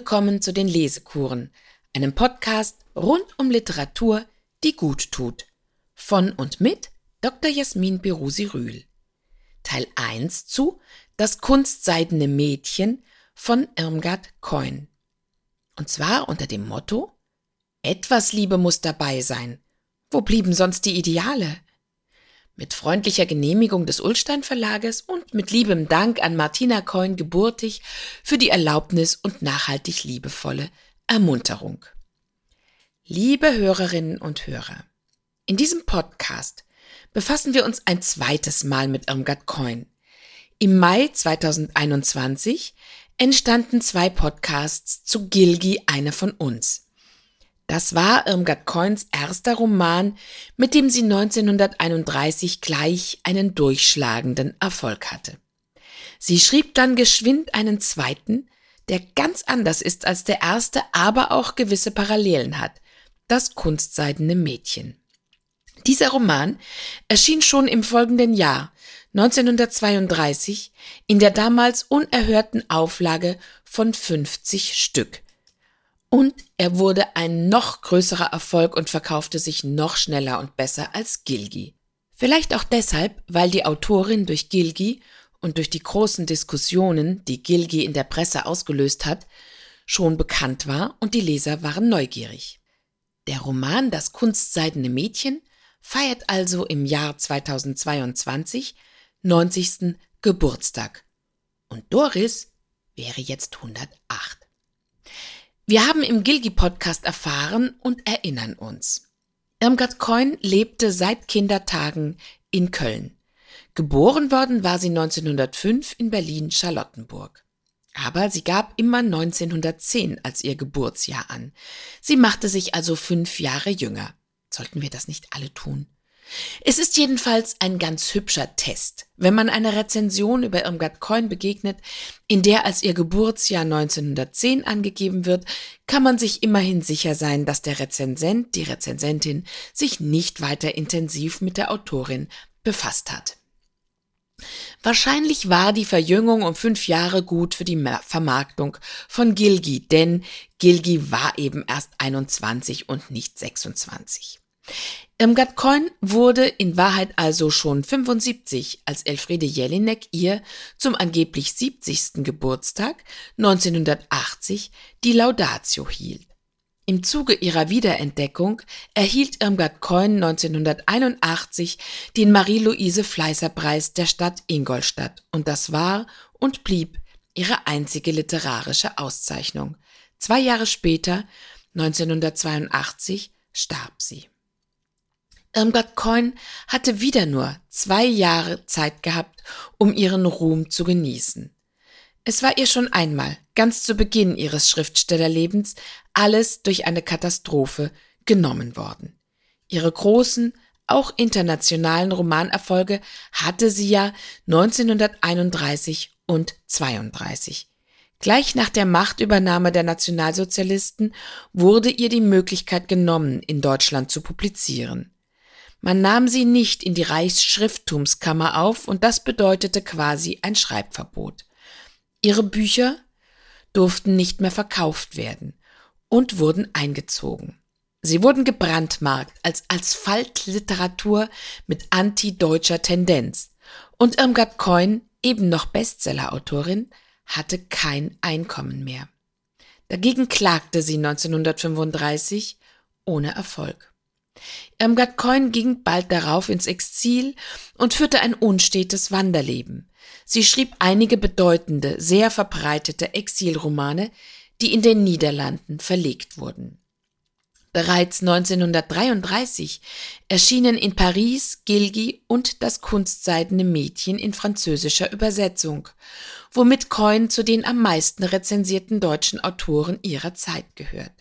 willkommen zu den Lesekuren, einem Podcast rund um Literatur, die gut tut. Von und mit Dr. Jasmin Berusi Rühl. Teil 1 zu Das kunstseidene Mädchen von Irmgard Coin. Und zwar unter dem Motto Etwas Liebe muss dabei sein. Wo blieben sonst die Ideale? Mit freundlicher Genehmigung des Ullstein Verlages und mit liebem Dank an Martina Coin geburtig für die Erlaubnis und nachhaltig liebevolle Ermunterung. Liebe Hörerinnen und Hörer, in diesem Podcast befassen wir uns ein zweites Mal mit Irmgard Coin. Im Mai 2021 entstanden zwei Podcasts zu Gilgi, eine von uns. Das war Irmgard Coins erster Roman, mit dem sie 1931 gleich einen durchschlagenden Erfolg hatte. Sie schrieb dann geschwind einen zweiten, der ganz anders ist als der erste, aber auch gewisse Parallelen hat. Das kunstseidene Mädchen. Dieser Roman erschien schon im folgenden Jahr, 1932, in der damals unerhörten Auflage von 50 Stück. Und er wurde ein noch größerer Erfolg und verkaufte sich noch schneller und besser als Gilgi. Vielleicht auch deshalb, weil die Autorin durch Gilgi und durch die großen Diskussionen, die Gilgi in der Presse ausgelöst hat, schon bekannt war und die Leser waren neugierig. Der Roman Das kunstseidene Mädchen feiert also im Jahr 2022 90. Geburtstag. Und Doris wäre jetzt 108. Wir haben im Gilgi-Podcast erfahren und erinnern uns. Irmgard Coin lebte seit Kindertagen in Köln. Geboren worden war sie 1905 in Berlin-Charlottenburg. Aber sie gab immer 1910 als ihr Geburtsjahr an. Sie machte sich also fünf Jahre jünger. Sollten wir das nicht alle tun? Es ist jedenfalls ein ganz hübscher Test, wenn man einer Rezension über Irmgard Coin begegnet, in der als ihr Geburtsjahr 1910 angegeben wird, kann man sich immerhin sicher sein, dass der Rezensent, die Rezensentin, sich nicht weiter intensiv mit der Autorin befasst hat. Wahrscheinlich war die Verjüngung um fünf Jahre gut für die Vermarktung von Gilgi, denn Gilgi war eben erst 21 und nicht 26. Irmgard Coin wurde in Wahrheit also schon 75, als Elfriede Jelinek ihr zum angeblich 70. Geburtstag 1980 die Laudatio hielt. Im Zuge ihrer Wiederentdeckung erhielt Irmgard Coin 1981 den Marie-Louise Fleißer-Preis der Stadt Ingolstadt und das war und blieb ihre einzige literarische Auszeichnung. Zwei Jahre später, 1982, starb sie. Irmgard Coin hatte wieder nur zwei Jahre Zeit gehabt, um ihren Ruhm zu genießen. Es war ihr schon einmal, ganz zu Beginn ihres Schriftstellerlebens, alles durch eine Katastrophe genommen worden. Ihre großen, auch internationalen Romanerfolge hatte sie ja 1931 und 32. Gleich nach der Machtübernahme der Nationalsozialisten wurde ihr die Möglichkeit genommen, in Deutschland zu publizieren. Man nahm sie nicht in die Reichsschrifttumskammer auf und das bedeutete quasi ein Schreibverbot. Ihre Bücher durften nicht mehr verkauft werden und wurden eingezogen. Sie wurden gebrandmarkt als Asphaltliteratur mit antideutscher Tendenz. Und Irmgard Coin, eben noch Bestsellerautorin, hatte kein Einkommen mehr. Dagegen klagte sie 1935 ohne Erfolg. Irmgard Coin ging bald darauf ins Exil und führte ein unstetes Wanderleben. Sie schrieb einige bedeutende, sehr verbreitete Exilromane, die in den Niederlanden verlegt wurden. Bereits 1933 erschienen in Paris Gilgi und das kunstseidene Mädchen in französischer Übersetzung, womit Coin zu den am meisten rezensierten deutschen Autoren ihrer Zeit gehört.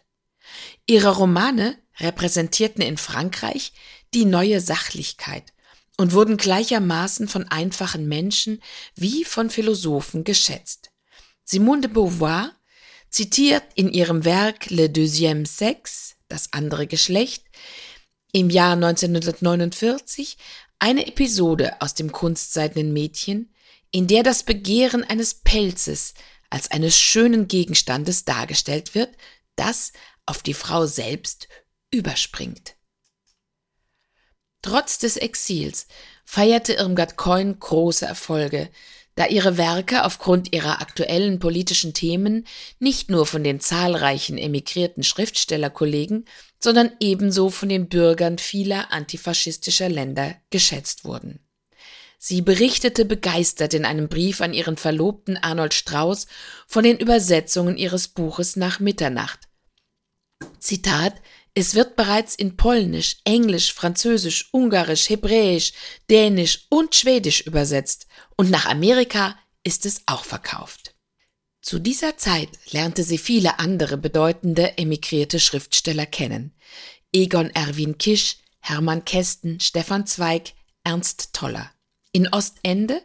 Ihre Romane repräsentierten in Frankreich die neue Sachlichkeit und wurden gleichermaßen von einfachen Menschen wie von Philosophen geschätzt. Simone de Beauvoir zitiert in ihrem Werk Le Deuxième Sexe, das andere Geschlecht, im Jahr 1949 eine Episode aus dem kunstseidenen Mädchen, in der das Begehren eines Pelzes als eines schönen Gegenstandes dargestellt wird, das auf die Frau selbst überspringt. Trotz des Exils feierte Irmgard Coyne große Erfolge, da ihre Werke aufgrund ihrer aktuellen politischen Themen nicht nur von den zahlreichen emigrierten Schriftstellerkollegen, sondern ebenso von den Bürgern vieler antifaschistischer Länder geschätzt wurden. Sie berichtete begeistert in einem Brief an ihren Verlobten Arnold Strauß von den Übersetzungen ihres Buches nach Mitternacht. Zitat es wird bereits in Polnisch, Englisch, Französisch, Ungarisch, Hebräisch, Dänisch und Schwedisch übersetzt und nach Amerika ist es auch verkauft. Zu dieser Zeit lernte sie viele andere bedeutende emigrierte Schriftsteller kennen. Egon Erwin Kisch, Hermann Kästen, Stefan Zweig, Ernst Toller. In Ostende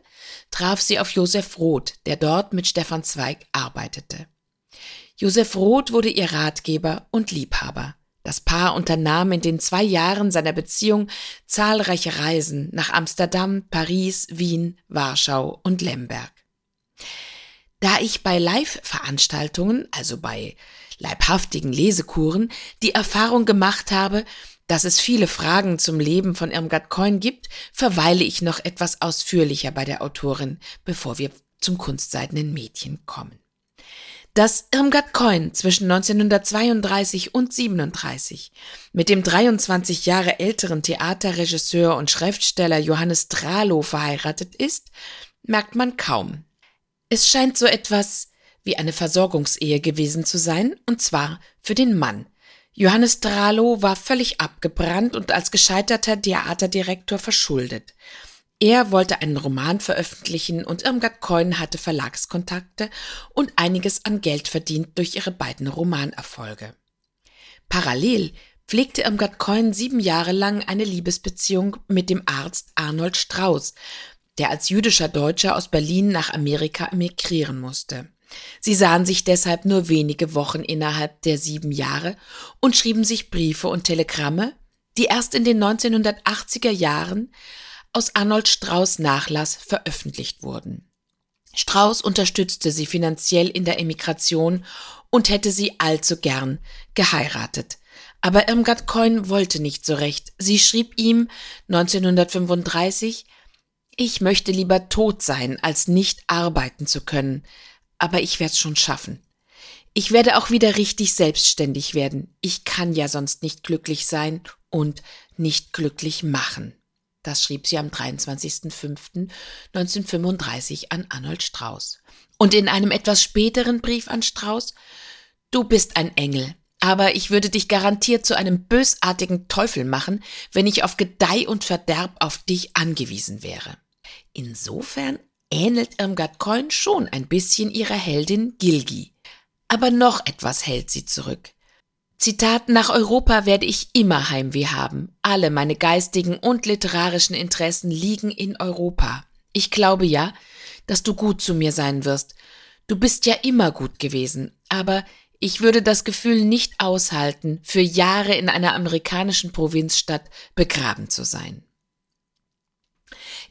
traf sie auf Josef Roth, der dort mit Stefan Zweig arbeitete. Josef Roth wurde ihr Ratgeber und Liebhaber. Das Paar unternahm in den zwei Jahren seiner Beziehung zahlreiche Reisen nach Amsterdam, Paris, Wien, Warschau und Lemberg. Da ich bei Live-Veranstaltungen, also bei leibhaftigen Lesekuren, die Erfahrung gemacht habe, dass es viele Fragen zum Leben von Irmgard Coin gibt, verweile ich noch etwas ausführlicher bei der Autorin, bevor wir zum kunstseidenen Mädchen kommen. Dass Irmgard Coin zwischen 1932 und 37 mit dem 23 Jahre älteren Theaterregisseur und Schriftsteller Johannes Dralow verheiratet ist, merkt man kaum. Es scheint so etwas wie eine Versorgungsehe gewesen zu sein, und zwar für den Mann. Johannes Dralow war völlig abgebrannt und als gescheiterter Theaterdirektor verschuldet. Er wollte einen Roman veröffentlichen und Irmgard Coyne hatte Verlagskontakte und einiges an Geld verdient durch ihre beiden Romanerfolge. Parallel pflegte Irmgard Coyne sieben Jahre lang eine Liebesbeziehung mit dem Arzt Arnold Strauß, der als jüdischer Deutscher aus Berlin nach Amerika emigrieren musste. Sie sahen sich deshalb nur wenige Wochen innerhalb der sieben Jahre und schrieben sich Briefe und Telegramme, die erst in den 1980er Jahren aus Arnold Strauß Nachlass veröffentlicht wurden. Strauß unterstützte sie finanziell in der Emigration und hätte sie allzu gern geheiratet. Aber Irmgard Coyne wollte nicht so recht. Sie schrieb ihm 1935, ich möchte lieber tot sein, als nicht arbeiten zu können, aber ich werd's schon schaffen. Ich werde auch wieder richtig selbstständig werden. Ich kann ja sonst nicht glücklich sein und nicht glücklich machen. Das schrieb sie am 23.05.1935 an Arnold Strauß. Und in einem etwas späteren Brief an Strauß Du bist ein Engel, aber ich würde dich garantiert zu einem bösartigen Teufel machen, wenn ich auf Gedeih und Verderb auf dich angewiesen wäre. Insofern ähnelt Irmgard Coin schon ein bisschen ihrer Heldin Gilgi. Aber noch etwas hält sie zurück. Zitat, nach Europa werde ich immer Heimweh haben. Alle meine geistigen und literarischen Interessen liegen in Europa. Ich glaube ja, dass du gut zu mir sein wirst. Du bist ja immer gut gewesen, aber ich würde das Gefühl nicht aushalten, für Jahre in einer amerikanischen Provinzstadt begraben zu sein.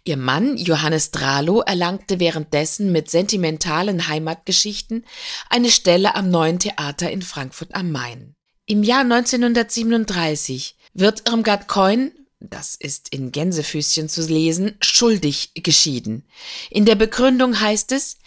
Ihr Mann Johannes Dralow erlangte währenddessen mit sentimentalen Heimatgeschichten eine Stelle am neuen Theater in Frankfurt am Main. Im Jahr 1937 wird Irmgard Coin, das ist in Gänsefüßchen zu lesen, schuldig geschieden. In der Begründung heißt es,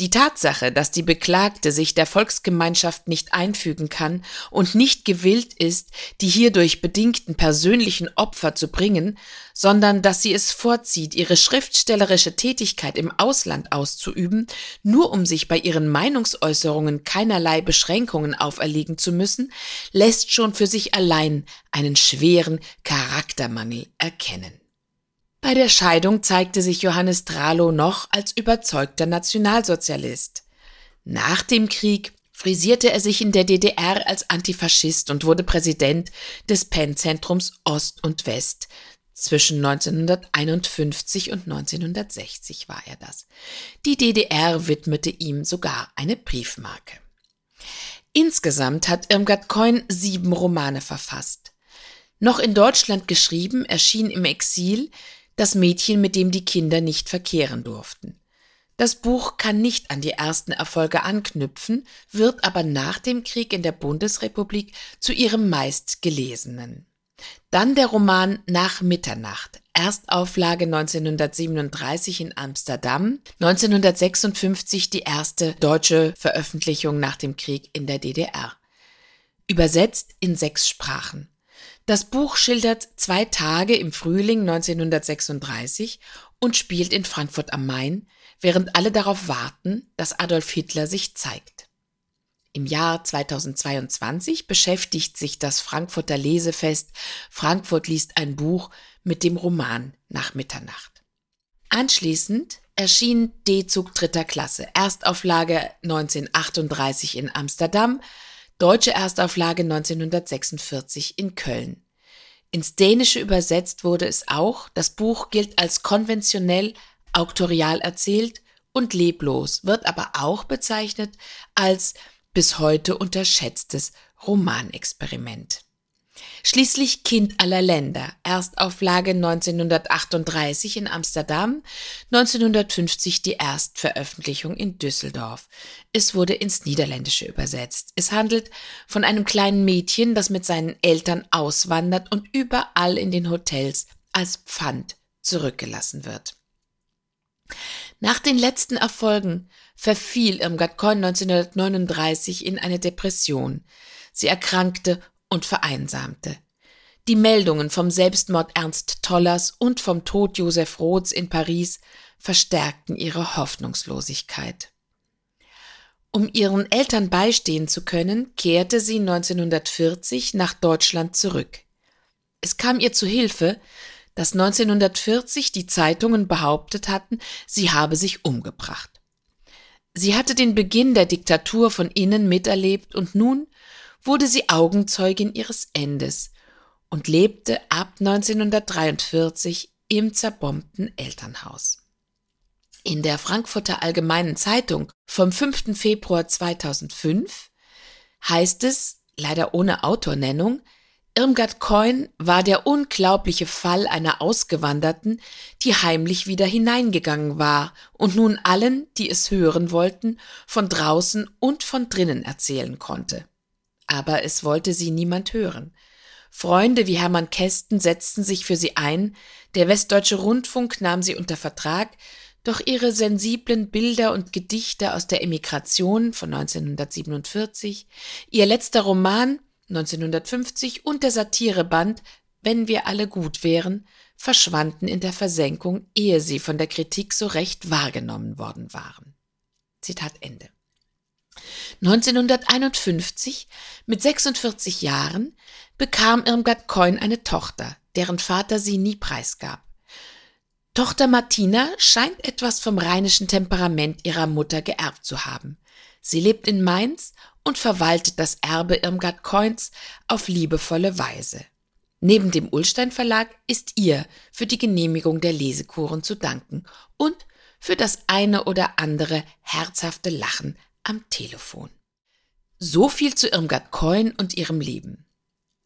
die Tatsache, dass die Beklagte sich der Volksgemeinschaft nicht einfügen kann und nicht gewillt ist, die hierdurch bedingten persönlichen Opfer zu bringen, sondern dass sie es vorzieht, ihre schriftstellerische Tätigkeit im Ausland auszuüben, nur um sich bei ihren Meinungsäußerungen keinerlei Beschränkungen auferlegen zu müssen, lässt schon für sich allein einen schweren Charaktermangel erkennen. Bei der Scheidung zeigte sich Johannes Dralow noch als überzeugter Nationalsozialist. Nach dem Krieg frisierte er sich in der DDR als Antifaschist und wurde Präsident des PEN-Zentrums Ost und West. Zwischen 1951 und 1960 war er das. Die DDR widmete ihm sogar eine Briefmarke. Insgesamt hat Irmgard Coin sieben Romane verfasst. Noch in Deutschland geschrieben erschien im Exil das Mädchen, mit dem die Kinder nicht verkehren durften. Das Buch kann nicht an die ersten Erfolge anknüpfen, wird aber nach dem Krieg in der Bundesrepublik zu ihrem meistgelesenen. Dann der Roman Nach Mitternacht, Erstauflage 1937 in Amsterdam, 1956 die erste deutsche Veröffentlichung nach dem Krieg in der DDR. Übersetzt in sechs Sprachen. Das Buch schildert zwei Tage im Frühling 1936 und spielt in Frankfurt am Main, während alle darauf warten, dass Adolf Hitler sich zeigt. Im Jahr 2022 beschäftigt sich das Frankfurter Lesefest Frankfurt liest ein Buch mit dem Roman Nach Mitternacht. Anschließend erschien D-Zug dritter Klasse, Erstauflage 1938 in Amsterdam, deutsche Erstauflage 1946 in Köln. Ins Dänische übersetzt wurde es auch. Das Buch gilt als konventionell auktorial erzählt und leblos, wird aber auch bezeichnet als bis heute unterschätztes Romanexperiment. Schließlich Kind aller Länder, Erstauflage 1938 in Amsterdam, 1950 die Erstveröffentlichung in Düsseldorf. Es wurde ins Niederländische übersetzt. Es handelt von einem kleinen Mädchen, das mit seinen Eltern auswandert und überall in den Hotels als Pfand zurückgelassen wird. Nach den letzten Erfolgen verfiel Irmgard Coin 1939 in eine Depression. Sie erkrankte und vereinsamte. Die Meldungen vom Selbstmord Ernst Tollers und vom Tod Josef Roths in Paris verstärkten ihre Hoffnungslosigkeit. Um ihren Eltern beistehen zu können, kehrte sie 1940 nach Deutschland zurück. Es kam ihr zu Hilfe, dass 1940 die Zeitungen behauptet hatten, sie habe sich umgebracht. Sie hatte den Beginn der Diktatur von innen miterlebt und nun wurde sie Augenzeugin ihres Endes und lebte ab 1943 im zerbombten Elternhaus. In der Frankfurter Allgemeinen Zeitung vom 5. Februar 2005 heißt es, leider ohne Autornennung, Irmgard Coin war der unglaubliche Fall einer Ausgewanderten, die heimlich wieder hineingegangen war und nun allen, die es hören wollten, von draußen und von drinnen erzählen konnte. Aber es wollte sie niemand hören. Freunde wie Hermann Kästen setzten sich für sie ein, der Westdeutsche Rundfunk nahm sie unter Vertrag, doch ihre sensiblen Bilder und Gedichte aus der Emigration von 1947, ihr letzter Roman 1950 und der Satireband Wenn wir alle gut wären verschwanden in der Versenkung, ehe sie von der Kritik so recht wahrgenommen worden waren. Zitat Ende. 1951, mit 46 Jahren, bekam Irmgard Coin eine Tochter, deren Vater sie nie preisgab. Tochter Martina scheint etwas vom rheinischen Temperament ihrer Mutter geerbt zu haben. Sie lebt in Mainz und verwaltet das Erbe Irmgard Coins auf liebevolle Weise. Neben dem Ullstein Verlag ist ihr für die Genehmigung der Lesekuren zu danken und für das eine oder andere herzhafte Lachen am Telefon. So viel zu Irmgard Coin und ihrem Leben.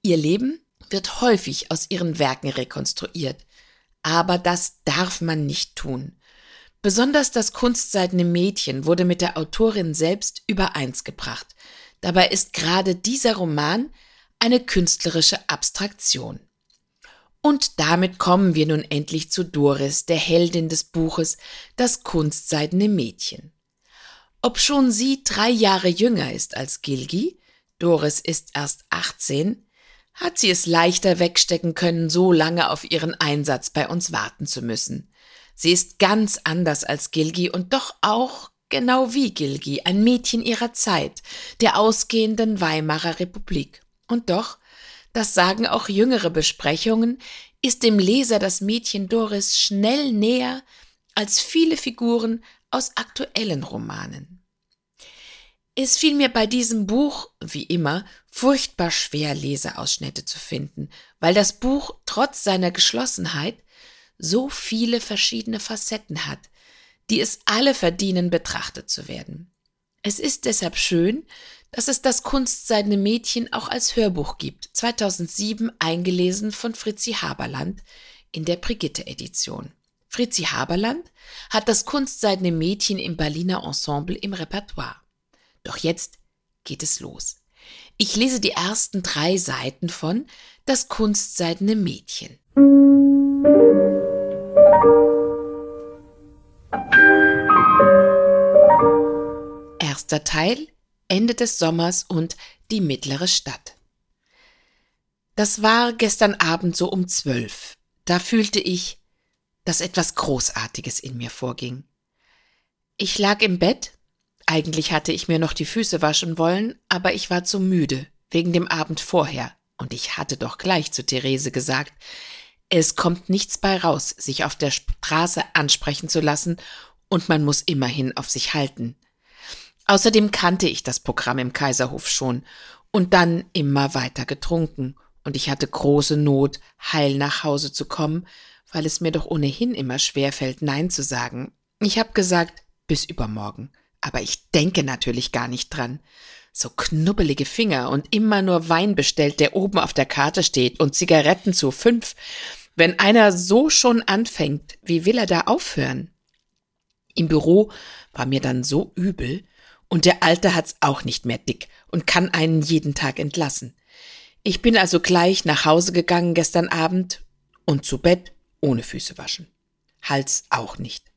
Ihr Leben wird häufig aus ihren Werken rekonstruiert, aber das darf man nicht tun. Besonders das kunstseidene Mädchen wurde mit der Autorin selbst übereins gebracht. Dabei ist gerade dieser Roman eine künstlerische Abstraktion. Und damit kommen wir nun endlich zu Doris, der Heldin des Buches Das kunstseidene Mädchen. Obschon sie drei Jahre jünger ist als Gilgi, Doris ist erst 18, hat sie es leichter wegstecken können, so lange auf ihren Einsatz bei uns warten zu müssen. Sie ist ganz anders als Gilgi und doch auch genau wie Gilgi, ein Mädchen ihrer Zeit, der ausgehenden Weimarer Republik. Und doch, das sagen auch jüngere Besprechungen, ist dem Leser das Mädchen Doris schnell näher als viele Figuren aus aktuellen Romanen. Es fiel mir bei diesem Buch, wie immer, furchtbar schwer, Leseausschnitte zu finden, weil das Buch trotz seiner Geschlossenheit so viele verschiedene Facetten hat, die es alle verdienen, betrachtet zu werden. Es ist deshalb schön, dass es das Kunstseidene Mädchen auch als Hörbuch gibt, 2007 eingelesen von Fritzi Haberland in der Brigitte-Edition. Fritzi Haberland hat das kunstseidene Mädchen im Berliner Ensemble im Repertoire. Doch jetzt geht es los. Ich lese die ersten drei Seiten von Das kunstseidene Mädchen. Erster Teil Ende des Sommers und die mittlere Stadt. Das war gestern Abend so um zwölf. Da fühlte ich, dass etwas Großartiges in mir vorging. Ich lag im Bett, eigentlich hatte ich mir noch die Füße waschen wollen, aber ich war zu müde, wegen dem Abend vorher, und ich hatte doch gleich zu Therese gesagt, es kommt nichts bei raus, sich auf der Straße ansprechen zu lassen, und man muss immerhin auf sich halten. Außerdem kannte ich das Programm im Kaiserhof schon und dann immer weiter getrunken, und ich hatte große Not, heil nach Hause zu kommen, weil es mir doch ohnehin immer schwer fällt, Nein zu sagen. Ich habe gesagt, bis übermorgen. Aber ich denke natürlich gar nicht dran. So knubbelige Finger und immer nur Wein bestellt, der oben auf der Karte steht und Zigaretten zu fünf. Wenn einer so schon anfängt, wie will er da aufhören? Im Büro war mir dann so übel, und der Alte hat's auch nicht mehr dick und kann einen jeden Tag entlassen. Ich bin also gleich nach Hause gegangen gestern Abend und zu Bett ohne Füße waschen. Hals auch nicht.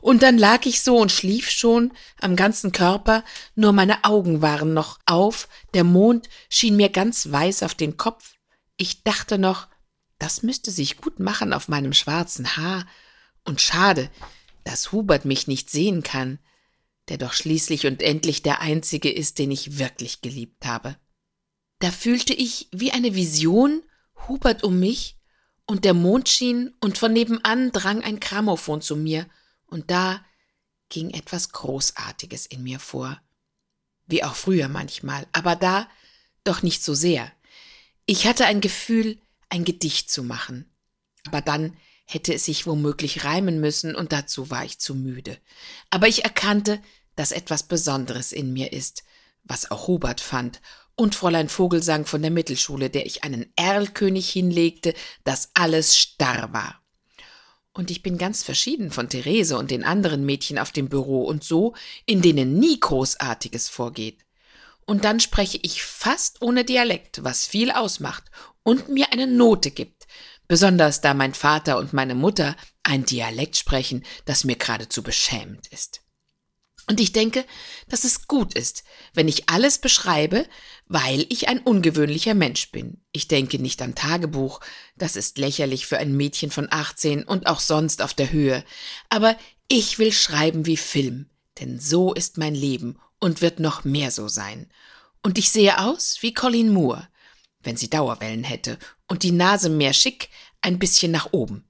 Und dann lag ich so und schlief schon am ganzen Körper, nur meine Augen waren noch auf, der Mond schien mir ganz weiß auf den Kopf. Ich dachte noch, das müsste sich gut machen auf meinem schwarzen Haar. Und schade, dass Hubert mich nicht sehen kann, der doch schließlich und endlich der einzige ist, den ich wirklich geliebt habe. Da fühlte ich wie eine Vision Hubert um mich und der Mond schien und von nebenan drang ein Grammophon zu mir, und da ging etwas Großartiges in mir vor. Wie auch früher manchmal, aber da doch nicht so sehr. Ich hatte ein Gefühl, ein Gedicht zu machen. Aber dann hätte es sich womöglich reimen müssen, und dazu war ich zu müde. Aber ich erkannte, dass etwas Besonderes in mir ist, was auch Hubert fand, und Fräulein Vogelsang von der Mittelschule, der ich einen Erlkönig hinlegte, dass alles starr war. Und ich bin ganz verschieden von Therese und den anderen Mädchen auf dem Büro und so, in denen nie Großartiges vorgeht. Und dann spreche ich fast ohne Dialekt, was viel ausmacht und mir eine Note gibt, besonders da mein Vater und meine Mutter ein Dialekt sprechen, das mir geradezu beschämend ist. Und ich denke, dass es gut ist, wenn ich alles beschreibe, weil ich ein ungewöhnlicher Mensch bin. Ich denke nicht an Tagebuch, das ist lächerlich für ein Mädchen von 18 und auch sonst auf der Höhe. Aber ich will schreiben wie Film, denn so ist mein Leben und wird noch mehr so sein. Und ich sehe aus wie Colleen Moore, wenn sie Dauerwellen hätte und die Nase mehr schick, ein bisschen nach oben.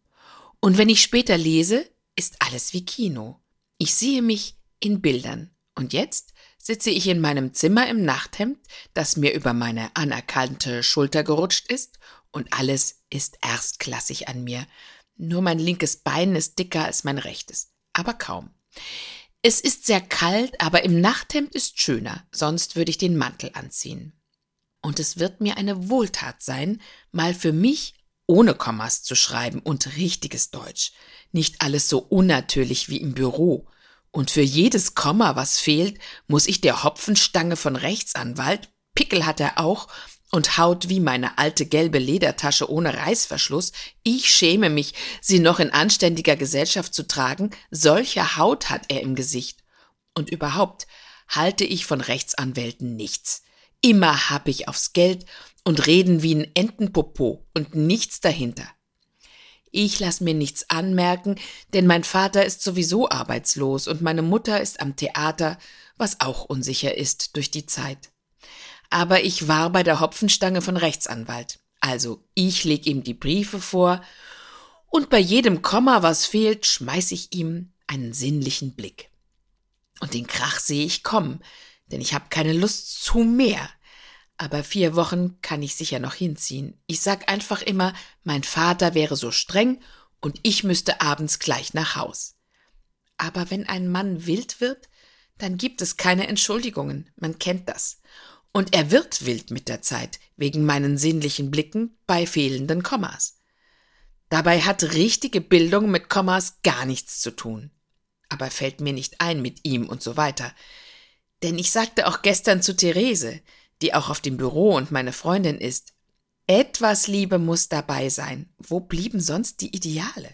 Und wenn ich später lese, ist alles wie Kino. Ich sehe mich in Bildern. Und jetzt sitze ich in meinem Zimmer im Nachthemd, das mir über meine anerkannte Schulter gerutscht ist, und alles ist erstklassig an mir. Nur mein linkes Bein ist dicker als mein rechtes, aber kaum. Es ist sehr kalt, aber im Nachthemd ist schöner, sonst würde ich den Mantel anziehen. Und es wird mir eine Wohltat sein, mal für mich ohne Kommas zu schreiben und richtiges Deutsch. Nicht alles so unnatürlich wie im Büro. Und für jedes Komma, was fehlt, muss ich der Hopfenstange von Rechtsanwalt, Pickel hat er auch, und haut wie meine alte gelbe Ledertasche ohne Reißverschluss. Ich schäme mich, sie noch in anständiger Gesellschaft zu tragen. Solche Haut hat er im Gesicht. Und überhaupt halte ich von Rechtsanwälten nichts. Immer hab ich aufs Geld und reden wie ein Entenpopo und nichts dahinter. Ich lass mir nichts anmerken, denn mein Vater ist sowieso arbeitslos und meine Mutter ist am Theater, was auch unsicher ist durch die Zeit. Aber ich war bei der Hopfenstange von Rechtsanwalt. Also ich leg ihm die Briefe vor und bei jedem Komma, was fehlt, schmeiß ich ihm einen sinnlichen Blick. Und den Krach sehe ich kommen, denn ich habe keine Lust zu mehr. Aber vier Wochen kann ich sicher noch hinziehen. Ich sag einfach immer, mein Vater wäre so streng und ich müsste abends gleich nach Haus. Aber wenn ein Mann wild wird, dann gibt es keine Entschuldigungen, man kennt das. Und er wird wild mit der Zeit, wegen meinen sinnlichen Blicken bei fehlenden Kommas. Dabei hat richtige Bildung mit Kommas gar nichts zu tun. Aber fällt mir nicht ein mit ihm und so weiter. Denn ich sagte auch gestern zu Therese, die auch auf dem Büro und meine Freundin ist, etwas Liebe muss dabei sein. Wo blieben sonst die Ideale?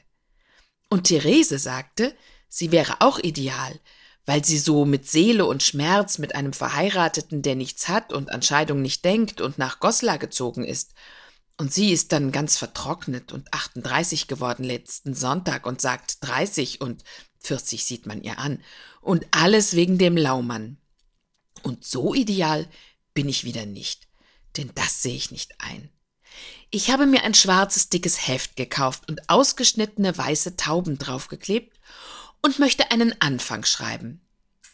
Und Therese sagte, sie wäre auch ideal, weil sie so mit Seele und Schmerz mit einem Verheirateten, der nichts hat und an Scheidung nicht denkt und nach Goslar gezogen ist. Und sie ist dann ganz vertrocknet und 38 geworden letzten Sonntag und sagt 30 und 40 sieht man ihr an. Und alles wegen dem Laumann. Und so ideal bin ich wieder nicht, denn das sehe ich nicht ein. Ich habe mir ein schwarzes, dickes Heft gekauft und ausgeschnittene weiße Tauben draufgeklebt und möchte einen Anfang schreiben.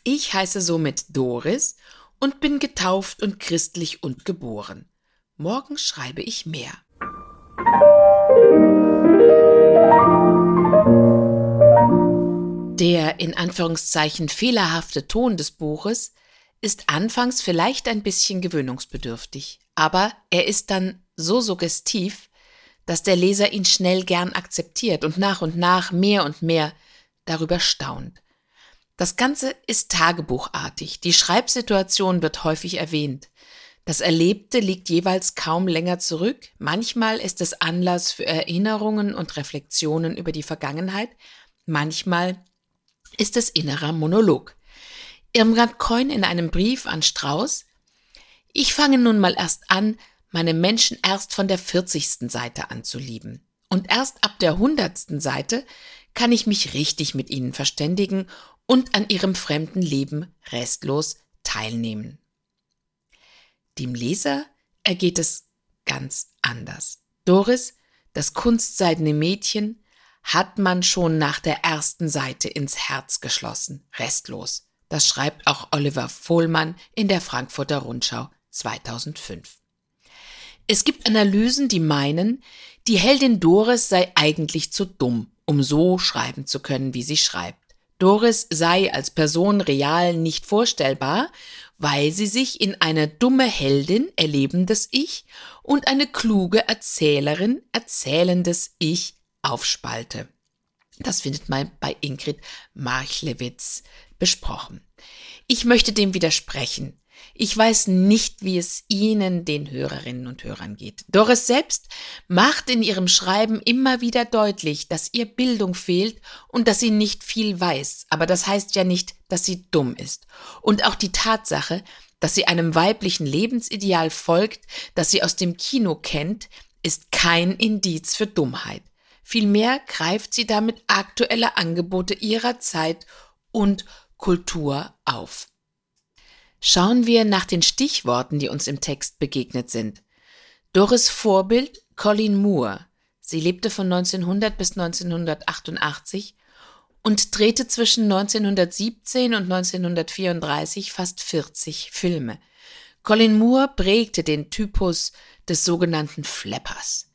Ich heiße somit Doris und bin getauft und christlich und geboren. Morgen schreibe ich mehr. Der in Anführungszeichen fehlerhafte Ton des Buches ist anfangs vielleicht ein bisschen gewöhnungsbedürftig, aber er ist dann so suggestiv, dass der Leser ihn schnell gern akzeptiert und nach und nach mehr und mehr darüber staunt. Das Ganze ist tagebuchartig, die Schreibsituation wird häufig erwähnt. Das Erlebte liegt jeweils kaum länger zurück, manchmal ist es Anlass für Erinnerungen und Reflexionen über die Vergangenheit, manchmal ist es innerer Monolog. Irmgard Coin in einem Brief an Strauß Ich fange nun mal erst an, meine Menschen erst von der 40. Seite an zu lieben. Und erst ab der 100. Seite kann ich mich richtig mit ihnen verständigen und an ihrem fremden Leben restlos teilnehmen. Dem Leser ergeht es ganz anders. Doris, das kunstseidene Mädchen, hat man schon nach der ersten Seite ins Herz geschlossen, restlos. Das schreibt auch Oliver Vohlmann in der Frankfurter Rundschau 2005. Es gibt Analysen, die meinen, die Heldin Doris sei eigentlich zu dumm, um so schreiben zu können, wie sie schreibt. Doris sei als Person real nicht vorstellbar, weil sie sich in eine dumme Heldin erlebendes Ich und eine kluge Erzählerin erzählendes Ich aufspalte. Das findet man bei Ingrid Marchlewitz besprochen. Ich möchte dem widersprechen. Ich weiß nicht, wie es Ihnen, den Hörerinnen und Hörern geht. Doris selbst macht in ihrem Schreiben immer wieder deutlich, dass ihr Bildung fehlt und dass sie nicht viel weiß. Aber das heißt ja nicht, dass sie dumm ist. Und auch die Tatsache, dass sie einem weiblichen Lebensideal folgt, das sie aus dem Kino kennt, ist kein Indiz für Dummheit. Vielmehr greift sie damit aktuelle Angebote ihrer Zeit und Kultur auf. Schauen wir nach den Stichworten, die uns im Text begegnet sind. Doris Vorbild Colleen Moore. Sie lebte von 1900 bis 1988 und drehte zwischen 1917 und 1934 fast 40 Filme. Colin Moore prägte den Typus des sogenannten Flappers.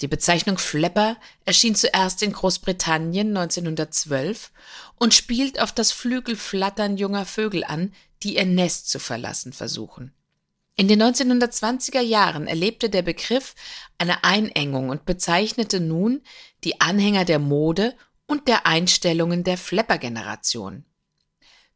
Die Bezeichnung Flapper erschien zuerst in Großbritannien 1912 und spielt auf das Flügelflattern junger Vögel an, die ihr Nest zu verlassen versuchen. In den 1920er Jahren erlebte der Begriff eine Einengung und bezeichnete nun die Anhänger der Mode und der Einstellungen der Flapper-Generation.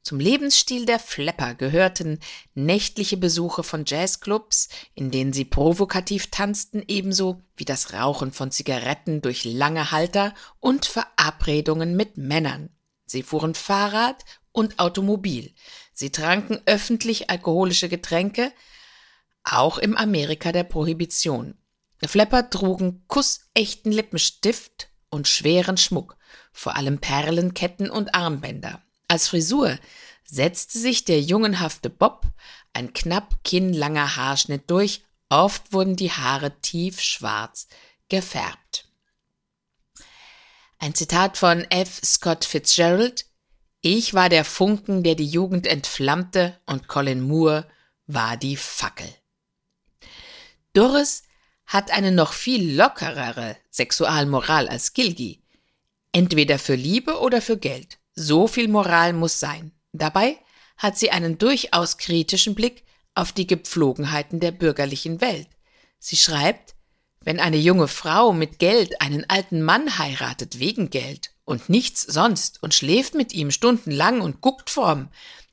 Zum Lebensstil der Flapper gehörten nächtliche Besuche von Jazzclubs, in denen sie provokativ tanzten, ebenso wie das Rauchen von Zigaretten durch lange Halter und Verabredungen mit Männern. Sie fuhren Fahrrad und Automobil. Sie tranken öffentlich alkoholische Getränke, auch im Amerika der Prohibition. Flapper trugen kussechten Lippenstift und schweren Schmuck, vor allem Perlenketten und Armbänder. Als Frisur setzte sich der jungenhafte Bob, ein knapp kinnlanger Haarschnitt durch, oft wurden die Haare tief schwarz gefärbt. Ein Zitat von F. Scott Fitzgerald Ich war der Funken, der die Jugend entflammte, und Colin Moore war die Fackel. Doris hat eine noch viel lockerere Sexualmoral als Gilgi. Entweder für Liebe oder für Geld. So viel Moral muss sein. Dabei hat sie einen durchaus kritischen Blick auf die Gepflogenheiten der bürgerlichen Welt. Sie schreibt, Wenn eine junge Frau mit Geld einen alten Mann heiratet wegen Geld und nichts sonst und schläft mit ihm stundenlang und guckt vorm,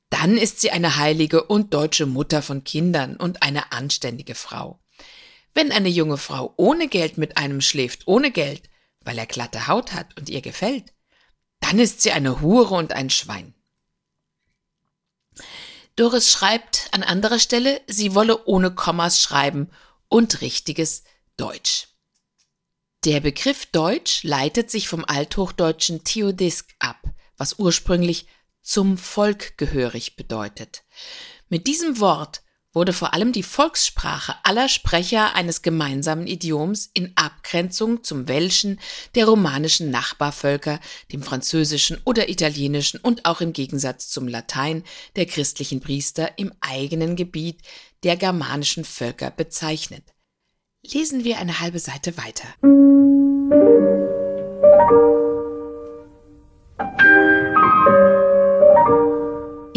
dann ist sie eine heilige und deutsche Mutter von Kindern und eine anständige Frau. Wenn eine junge Frau ohne Geld mit einem schläft, ohne Geld, weil er glatte Haut hat und ihr gefällt, dann ist sie eine Hure und ein Schwein. Doris schreibt an anderer Stelle, sie wolle ohne Kommas schreiben und richtiges Deutsch. Der Begriff Deutsch leitet sich vom althochdeutschen Theodisk ab, was ursprünglich zum Volk gehörig bedeutet. Mit diesem Wort wurde vor allem die Volkssprache aller Sprecher eines gemeinsamen Idioms in Abgrenzung zum Welschen der romanischen Nachbarvölker, dem Französischen oder Italienischen und auch im Gegensatz zum Latein der christlichen Priester im eigenen Gebiet der germanischen Völker bezeichnet. Lesen wir eine halbe Seite weiter.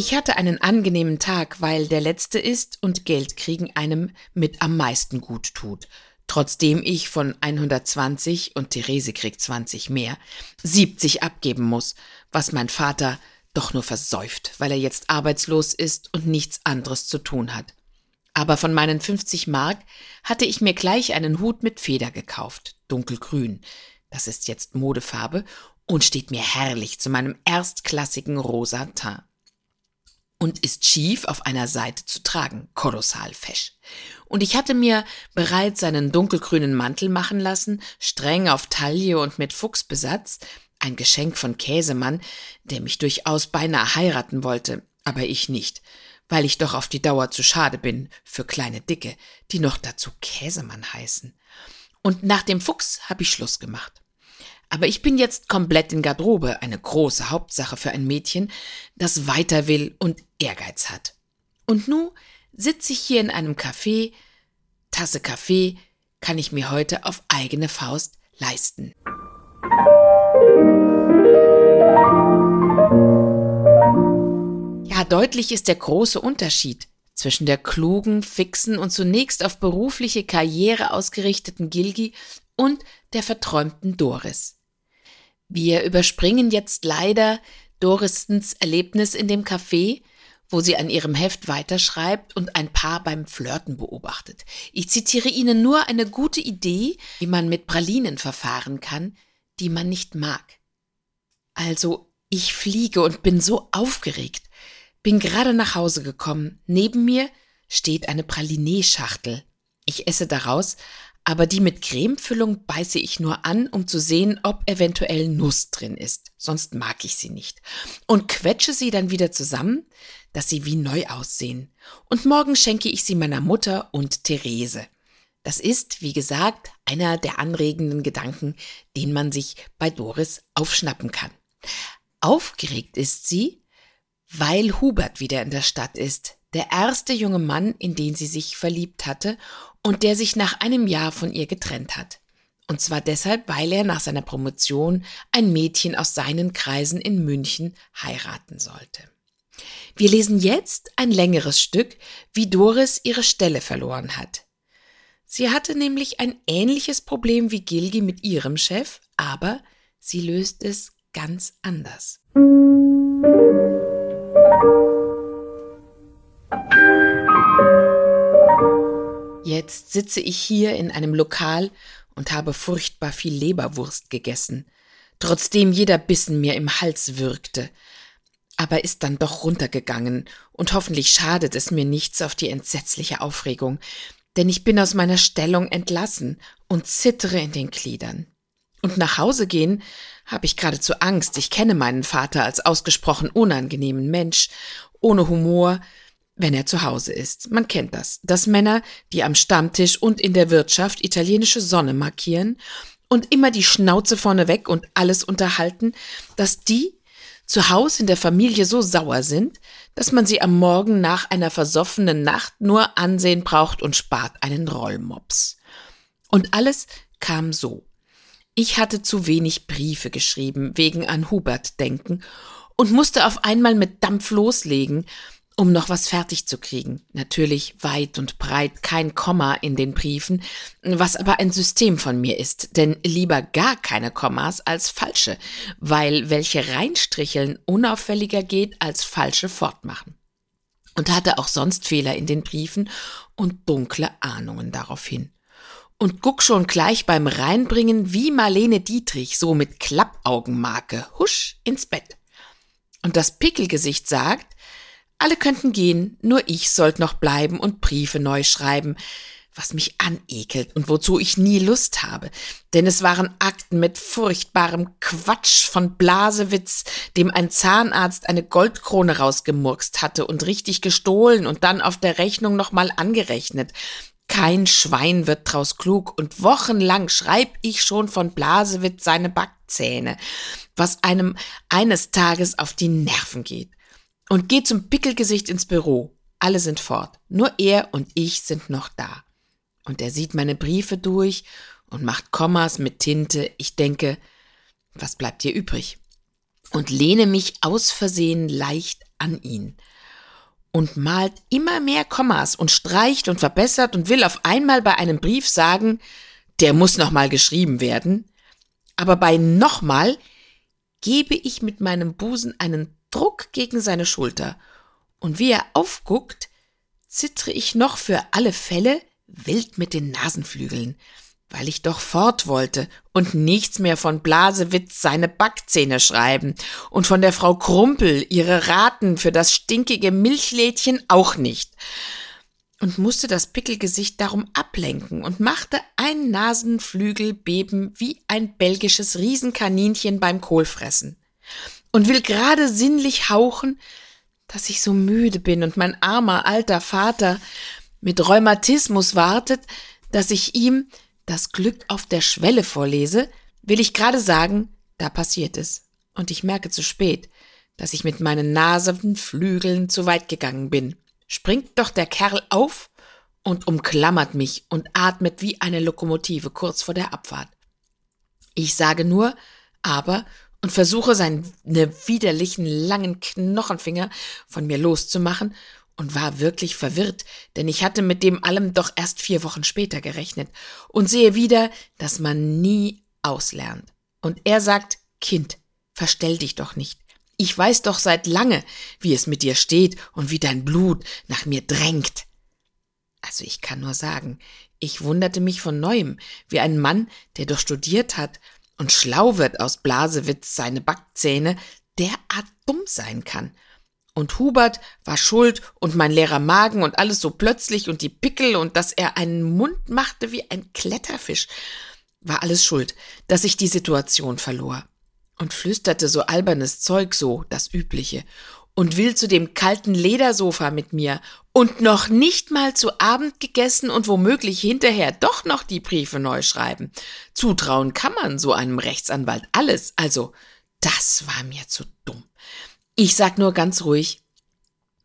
Ich hatte einen angenehmen Tag, weil der letzte ist und Geld kriegen einem mit am meisten gut tut. Trotzdem ich von 120 und Therese kriegt 20 mehr, 70 abgeben muss, was mein Vater doch nur versäuft, weil er jetzt arbeitslos ist und nichts anderes zu tun hat. Aber von meinen 50 Mark hatte ich mir gleich einen Hut mit Feder gekauft, dunkelgrün. Das ist jetzt Modefarbe und steht mir herrlich zu meinem erstklassigen rosa Teint und ist schief auf einer Seite zu tragen, kolossal fesch. Und ich hatte mir bereits einen dunkelgrünen Mantel machen lassen, streng auf Taille und mit Fuchsbesatz, ein Geschenk von Käsemann, der mich durchaus beinahe heiraten wollte, aber ich nicht, weil ich doch auf die Dauer zu schade bin für kleine Dicke, die noch dazu Käsemann heißen. Und nach dem Fuchs habe ich Schluss gemacht. Aber ich bin jetzt komplett in Garderobe, eine große Hauptsache für ein Mädchen, das weiter will und Ehrgeiz hat. Und nu sitze ich hier in einem Café, Tasse Kaffee kann ich mir heute auf eigene Faust leisten. Ja, deutlich ist der große Unterschied zwischen der klugen, fixen und zunächst auf berufliche Karriere ausgerichteten Gilgi und der verträumten Doris. Wir überspringen jetzt leider Doristens Erlebnis in dem Café, wo sie an ihrem Heft weiterschreibt und ein Paar beim Flirten beobachtet. Ich zitiere Ihnen nur eine gute Idee, wie man mit Pralinen verfahren kann, die man nicht mag. Also, ich fliege und bin so aufgeregt. Bin gerade nach Hause gekommen. Neben mir steht eine Pralinee-Schachtel. Ich esse daraus, aber die mit Cremefüllung beiße ich nur an, um zu sehen, ob eventuell Nuss drin ist. Sonst mag ich sie nicht. Und quetsche sie dann wieder zusammen, dass sie wie neu aussehen. Und morgen schenke ich sie meiner Mutter und Therese. Das ist, wie gesagt, einer der anregenden Gedanken, den man sich bei Doris aufschnappen kann. Aufgeregt ist sie, weil Hubert wieder in der Stadt ist, der erste junge Mann, in den sie sich verliebt hatte und der sich nach einem Jahr von ihr getrennt hat. Und zwar deshalb, weil er nach seiner Promotion ein Mädchen aus seinen Kreisen in München heiraten sollte. Wir lesen jetzt ein längeres Stück, wie Doris ihre Stelle verloren hat. Sie hatte nämlich ein ähnliches Problem wie Gilgi mit ihrem Chef, aber sie löst es ganz anders. Jetzt sitze ich hier in einem Lokal und habe furchtbar viel Leberwurst gegessen, trotzdem jeder Bissen mir im Hals würgte, aber ist dann doch runtergegangen, und hoffentlich schadet es mir nichts auf die entsetzliche Aufregung, denn ich bin aus meiner Stellung entlassen und zittere in den Gliedern. Und nach Hause gehen habe ich geradezu Angst. Ich kenne meinen Vater als ausgesprochen unangenehmen Mensch, ohne Humor, wenn er zu Hause ist. Man kennt das, dass Männer, die am Stammtisch und in der Wirtschaft italienische Sonne markieren und immer die Schnauze vorne weg und alles unterhalten, dass die zu Hause in der Familie so sauer sind, dass man sie am Morgen nach einer versoffenen Nacht nur ansehen braucht und spart einen Rollmops. Und alles kam so. Ich hatte zu wenig Briefe geschrieben, wegen an Hubert denken, und musste auf einmal mit Dampf loslegen um noch was fertig zu kriegen. Natürlich weit und breit kein Komma in den Briefen, was aber ein System von mir ist, denn lieber gar keine Kommas als falsche, weil welche reinstricheln unauffälliger geht als falsche fortmachen. Und hatte auch sonst Fehler in den Briefen und dunkle Ahnungen daraufhin. Und guck schon gleich beim Reinbringen wie Marlene Dietrich, so mit Klappaugenmarke, husch ins Bett. Und das Pickelgesicht sagt, alle könnten gehen, nur ich sollt noch bleiben und Briefe neu schreiben, was mich anekelt und wozu ich nie Lust habe. Denn es waren Akten mit furchtbarem Quatsch von Blasewitz, dem ein Zahnarzt eine Goldkrone rausgemurkst hatte und richtig gestohlen und dann auf der Rechnung nochmal angerechnet. Kein Schwein wird draus klug und wochenlang schreib ich schon von Blasewitz seine Backzähne, was einem eines Tages auf die Nerven geht und geht zum Pickelgesicht ins Büro. Alle sind fort. Nur er und ich sind noch da. Und er sieht meine Briefe durch und macht Kommas mit Tinte. Ich denke, was bleibt dir übrig? Und lehne mich aus Versehen leicht an ihn. Und malt immer mehr Kommas und streicht und verbessert und will auf einmal bei einem Brief sagen, der muss nochmal geschrieben werden. Aber bei nochmal gebe ich mit meinem Busen einen Druck gegen seine Schulter, und wie er aufguckt, zittre ich noch für alle Fälle wild mit den Nasenflügeln, weil ich doch fort wollte und nichts mehr von Blasewitz seine Backzähne schreiben und von der Frau Krumpel ihre Raten für das stinkige Milchlädchen auch nicht. Und musste das Pickelgesicht darum ablenken und machte ein Nasenflügel beben wie ein belgisches Riesenkaninchen beim Kohlfressen und will gerade sinnlich hauchen, dass ich so müde bin und mein armer alter Vater mit Rheumatismus wartet, dass ich ihm das Glück auf der Schwelle vorlese, will ich gerade sagen, da passiert es. Und ich merke zu spät, dass ich mit meinen Nasenflügeln zu weit gegangen bin. Springt doch der Kerl auf und umklammert mich und atmet wie eine Lokomotive kurz vor der Abfahrt. Ich sage nur, aber und versuche seine widerlichen langen Knochenfinger von mir loszumachen und war wirklich verwirrt, denn ich hatte mit dem allem doch erst vier Wochen später gerechnet und sehe wieder, dass man nie auslernt. Und er sagt, Kind, verstell dich doch nicht. Ich weiß doch seit lange, wie es mit dir steht und wie dein Blut nach mir drängt. Also ich kann nur sagen, ich wunderte mich von neuem, wie ein Mann, der doch studiert hat und schlau wird aus Blasewitz seine Backzähne, derart dumm sein kann. Und Hubert war schuld und mein leerer Magen und alles so plötzlich und die Pickel und dass er einen Mund machte wie ein Kletterfisch, war alles schuld, dass ich die Situation verlor. Und flüsterte so albernes Zeug so, das Übliche, und will zu dem kalten Ledersofa mit mir und noch nicht mal zu Abend gegessen und womöglich hinterher doch noch die Briefe neu schreiben. Zutrauen kann man so einem Rechtsanwalt alles, also das war mir zu dumm. Ich sag nur ganz ruhig,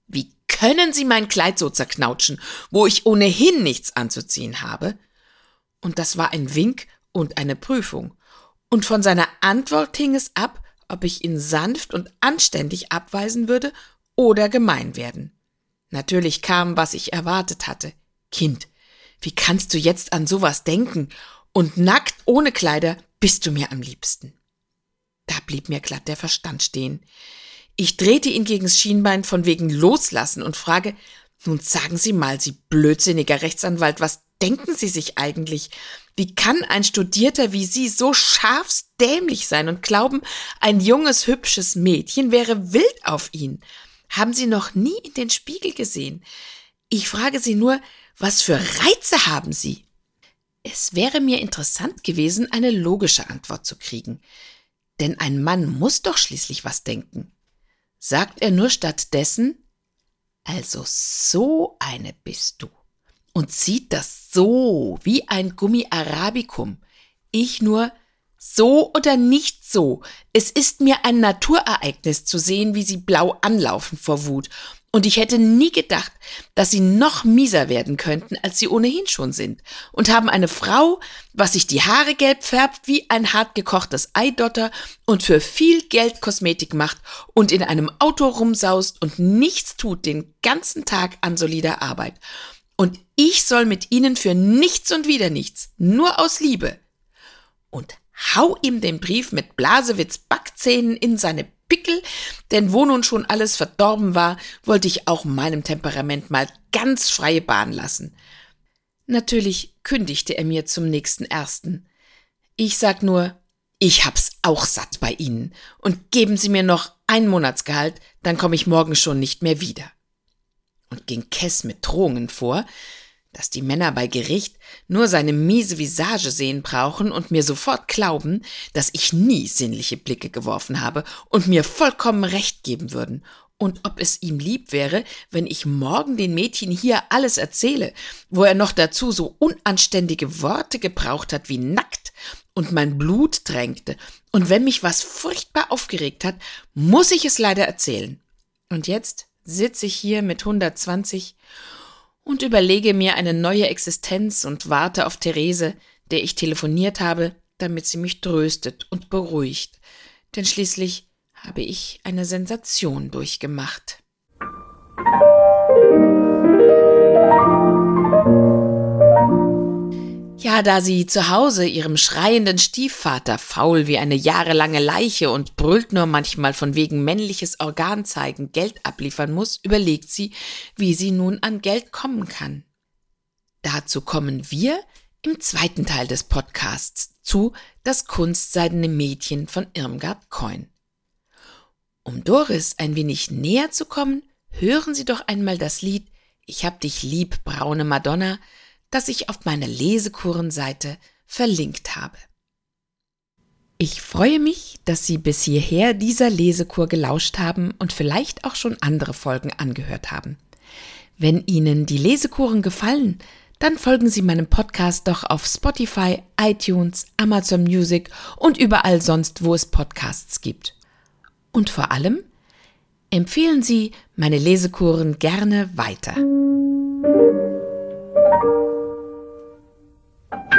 wie können Sie mein Kleid so zerknautschen, wo ich ohnehin nichts anzuziehen habe? Und das war ein Wink und eine Prüfung. Und von seiner Antwort hing es ab, ob ich ihn sanft und anständig abweisen würde oder gemein werden. Natürlich kam, was ich erwartet hatte. Kind, wie kannst du jetzt an sowas denken? Und nackt ohne Kleider bist du mir am liebsten. Da blieb mir glatt der Verstand stehen. Ich drehte ihn gegens Schienbein von wegen loslassen und frage, nun sagen Sie mal, Sie blödsinniger Rechtsanwalt, was denken Sie sich eigentlich? Wie kann ein Studierter wie Sie so scharfsdämlich sein und glauben, ein junges, hübsches Mädchen wäre wild auf ihn? Haben Sie noch nie in den Spiegel gesehen? Ich frage Sie nur, was für Reize haben Sie? Es wäre mir interessant gewesen, eine logische Antwort zu kriegen. Denn ein Mann muss doch schließlich was denken. Sagt er nur stattdessen, also so eine bist du. Und zieht das so wie ein Gummi Arabicum. Ich nur, so oder nicht so. Es ist mir ein Naturereignis zu sehen, wie sie blau anlaufen vor Wut. Und ich hätte nie gedacht, dass sie noch mieser werden könnten, als sie ohnehin schon sind. Und haben eine Frau, was sich die Haare gelb färbt wie ein hart gekochtes Eidotter und für viel Geld Kosmetik macht und in einem Auto rumsaust und nichts tut den ganzen Tag an solider Arbeit. Und ich soll mit ihnen für nichts und wieder nichts, nur aus Liebe. Und hau ihm den Brief mit Blasewitz Backzähnen in seine Pickel, denn wo nun schon alles verdorben war, wollte ich auch meinem Temperament mal ganz freie Bahn lassen. Natürlich kündigte er mir zum nächsten ersten. Ich sag nur, ich hab's auch satt bei Ihnen und geben Sie mir noch ein Monatsgehalt, dann komme ich morgen schon nicht mehr wieder. Und ging Kess mit Drohungen vor, dass die Männer bei Gericht nur seine miese Visage sehen brauchen und mir sofort glauben, dass ich nie sinnliche Blicke geworfen habe und mir vollkommen recht geben würden. Und ob es ihm lieb wäre, wenn ich morgen den Mädchen hier alles erzähle, wo er noch dazu so unanständige Worte gebraucht hat wie nackt und mein Blut drängte. Und wenn mich was furchtbar aufgeregt hat, muss ich es leider erzählen. Und jetzt sitze ich hier mit 120 und überlege mir eine neue Existenz und warte auf Therese, der ich telefoniert habe, damit sie mich tröstet und beruhigt. Denn schließlich habe ich eine Sensation durchgemacht. Ja, da sie zu Hause ihrem schreienden Stiefvater faul wie eine jahrelange Leiche und brüllt nur manchmal von wegen männliches Organ zeigen Geld abliefern muss, überlegt sie, wie sie nun an Geld kommen kann. Dazu kommen wir im zweiten Teil des Podcasts zu Das kunstseidene Mädchen von Irmgard Coin. Um Doris ein wenig näher zu kommen, hören Sie doch einmal das Lied Ich hab dich lieb, braune Madonna, das ich auf meiner Lesekurenseite verlinkt habe. Ich freue mich, dass Sie bis hierher dieser Lesekur gelauscht haben und vielleicht auch schon andere Folgen angehört haben. Wenn Ihnen die Lesekuren gefallen, dann folgen Sie meinem Podcast doch auf Spotify, iTunes, Amazon Music und überall sonst, wo es Podcasts gibt. Und vor allem empfehlen Sie meine Lesekuren gerne weiter. you